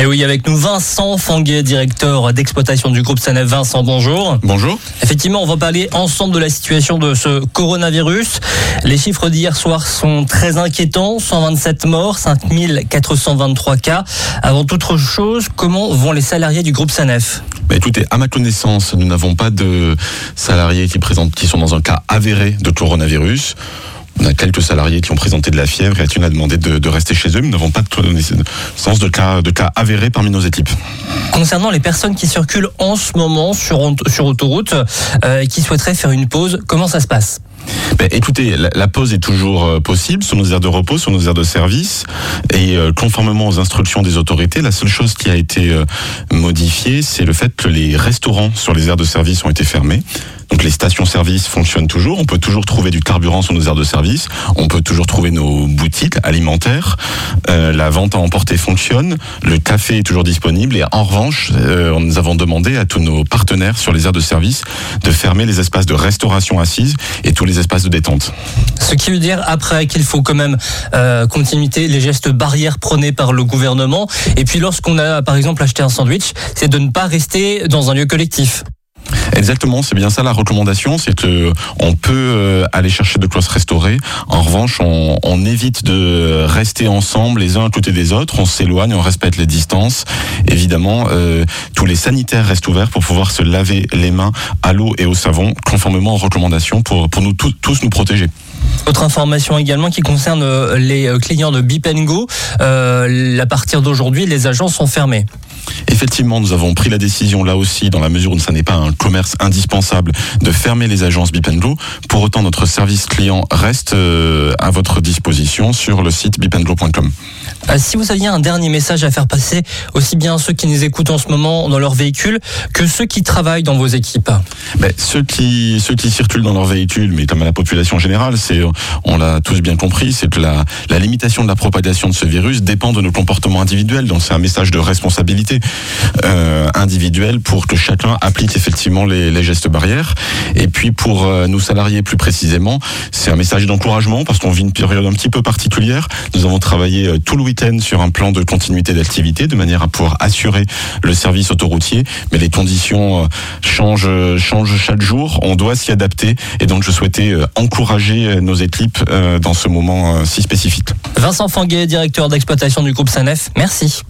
Et oui, avec nous Vincent Fanguet, directeur d'exploitation du groupe Sanef. Vincent, bonjour. Bonjour. Effectivement, on va parler ensemble de la situation de ce coronavirus. Les chiffres d'hier soir sont très inquiétants. 127 morts, 5423 cas. Avant toute chose, comment vont les salariés du groupe Sanef? Bah, écoutez, à ma connaissance, nous n'avons pas de salariés qui présentent, qui sont dans un cas avéré de coronavirus. On a quelques salariés qui ont présenté de la fièvre et Athènes a demandé de, rester chez eux. Nous n'avons pas de sens de cas, de cas avérés parmi nos équipes. Concernant les personnes qui circulent en ce moment sur, sur autoroute, euh, qui souhaiteraient faire une pause, comment ça se passe? Ben, écoutez, la, pause est toujours euh, possible sur nos aires de repos, sur nos aires de service, et euh, conformément aux instructions des autorités, la seule chose qui a été modifiée, c'est le fait que les restaurants sur les aires de service ont été fermés. Donc les stations-service fonctionnent toujours. On peut toujours trouver du carburant sur nos aires de service. On peut toujours trouver nos boutiques alimentaires. Euh, la vente à emporter fonctionne. Le café est toujours disponible. Et en revanche, euh, nous avons demandé à tous nos partenaires sur les aires de service de fermer les espaces de restauration assise et tous les espaces de détente. Ce qui veut dire après qu'il faut quand même euh, continuité les gestes barrières prônés par le gouvernement. Et puis lorsqu'on a par exemple acheté un sandwich, c'est de ne pas rester dans un lieu collectif. Exactement, c'est bien ça la recommandation, c'est que on peut euh, aller chercher de quoi se restaurer. En revanche, on, évite de rester ensemble les uns à côté des autres. On s'éloigne, on respecte les distances. Évidemment, euh, tous les sanitaires restent ouverts pour pouvoir se laver les mains à l'eau et au savon, conformément aux recommandations pour pour nous tous nous protéger. Autre information également qui concerne euh, les clients de Bipengo. Euh, à partir d'aujourd'hui, les agences sont fermées. Effectivement, nous avons pris la décision là aussi, dans la mesure où ça n'est pas un commerce indispensable, de fermer les agences Bipendlo. Pour autant, notre service client reste euh, à votre disposition sur le site bipendlo.com. Euh, si vous aviez un dernier message à faire passer, aussi bien ceux qui nous écoutent en ce moment dans leur véhicule que ceux qui travaillent dans vos équipes ben, ceux, qui, ceux qui circulent dans leur véhicule, mais comme à la population générale, c'est, on l'a tous bien compris, c'est que la, la limitation de la propagation de ce virus dépend de nos comportements individuels. Donc c'est un message de responsabilité euh, individuelle pour que chacun applique effectivement les, gestes barrières. Et puis pour euh, nos salariés plus précisément, c'est un message d'encouragement parce qu'on vit une période un petit peu particulière. Nous avons travaillé euh, tout le week-end sur un plan de continuité d'activité de manière à pouvoir assurer le service autoroutier. Mais les conditions euh, changent, changent chaque jour. On doit s'y adapter. Et donc, je souhaitais euh, encourager nos équipes dans ce moment si spécifique. Vincent Fanguet, directeur d'exploitation du groupe Sanef. Merci.